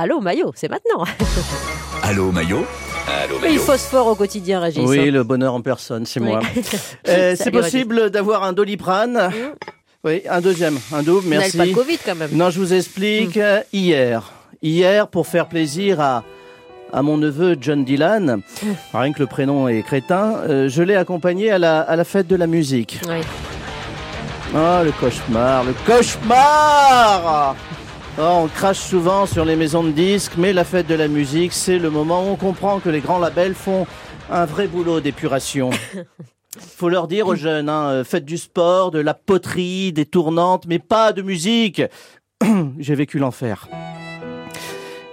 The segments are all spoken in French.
Allô Maillot, c'est maintenant. Allô Maillot Allô Il Maillot phosphore au quotidien, Régis. Oui, le bonheur en personne, c'est moi. Oui. Euh, c'est possible d'avoir un doliprane Oui, un deuxième, un double, merci. pas le Covid quand même. Non, je vous explique. euh, Hier, hier, pour faire plaisir à, à mon neveu John Dylan, rien que le prénom est crétin, euh, je l'ai accompagné à la, à la fête de la musique. Oui. Oh, le cauchemar, le cauchemar Oh, on crache souvent sur les maisons de disques, mais la fête de la musique, c'est le moment où on comprend que les grands labels font un vrai boulot d'épuration. Faut leur dire aux jeunes, hein, euh, faites du sport, de la poterie, des tournantes, mais pas de musique. J'ai vécu l'enfer.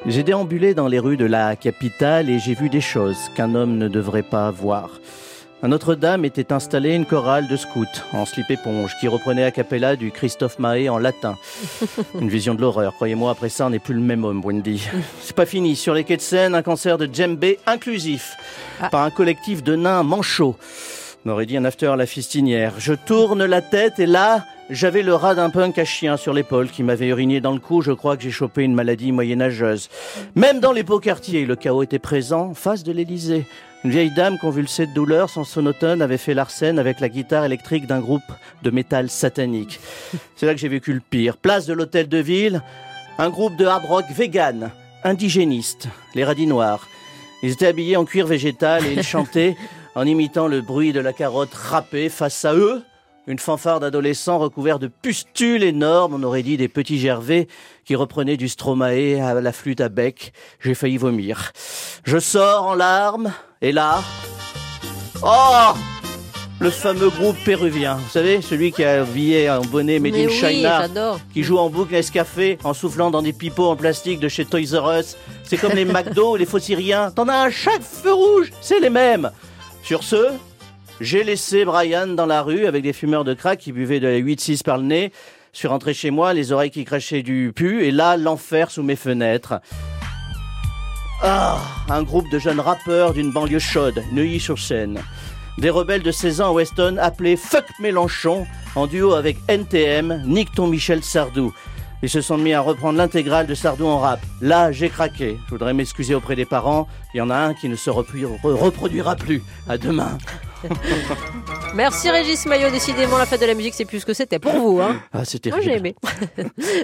J'ai déambulé dans les rues de la capitale et j'ai vu des choses qu'un homme ne devrait pas voir. À Notre-Dame était installée une chorale de scouts en slip-éponge qui reprenait a cappella du Christophe Mahé en latin. Une vision de l'horreur. Croyez-moi, après ça, on n'est plus le même homme, Wendy. C'est pas fini. Sur les quais de Seine, un concert de djembé inclusif Ah. par un collectif de nains manchots. On aurait dit un after à la fistinière. Je tourne la tête et là, j'avais le rat d'un punk à chien sur l'épaule qui m'avait uriné dans le cou. Je crois que j'ai chopé une maladie moyenâgeuse. Même dans les beaux quartiers, le chaos était présent, en face de l'Élysée. Une vieille dame convulsée de douleur, son sonotone avait fait l'arsène avec la guitare électrique d'un groupe de métal satanique. C'est là que j'ai vécu le pire. Place de l'hôtel de ville, un groupe de hard rock vegan, indigéniste, les radis noirs. Ils étaient habillés en cuir végétal et ils chantaient en imitant le bruit de la carotte râpée. Face à eux, une fanfare d'adolescents recouverts de pustules énormes, on aurait dit des petits gervais qui reprenaient du stromae à la flûte à bec. J'ai failli vomir. Je sors en larmes et là... Oh Le fameux groupe péruvien. Vous savez, celui qui a habillé un bonnet made in oui, China qui joue en boucle Nescafé en soufflant dans des pipeaux en plastique de chez Toys R Us. C'est comme les McDo, les faux syriens. T'en as à chaque feu rouge, c'est les mêmes. Sur ce, j'ai laissé Brian dans la rue avec des fumeurs de crack qui buvaient de la 8-6 par le nez. Je suis rentré chez moi, les oreilles qui crachaient du pu, et là, l'enfer sous mes fenêtres. Ah, un groupe de jeunes rappeurs d'une banlieue chaude, Neuilly-sur-Seine. Des rebelles de 16 ans à Weston appelés Fuck Mélenchon, en duo avec NTM, Nick ton Michel Sardou. Ils se sont mis à reprendre l'intégrale de Sardou en rap. Là, j'ai craqué. Je voudrais m'excuser auprès des parents. Il y en a un qui ne se reproduira plus. À demain. Merci Régis Maillot. Décidément, la fête de la musique, c'est plus ce que c'était pour vous. Hein. Ah, c'était Moi, j'ai aimé.